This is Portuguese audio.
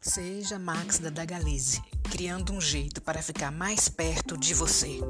Seja Max da Dagalize, criando um jeito para ficar mais perto de você.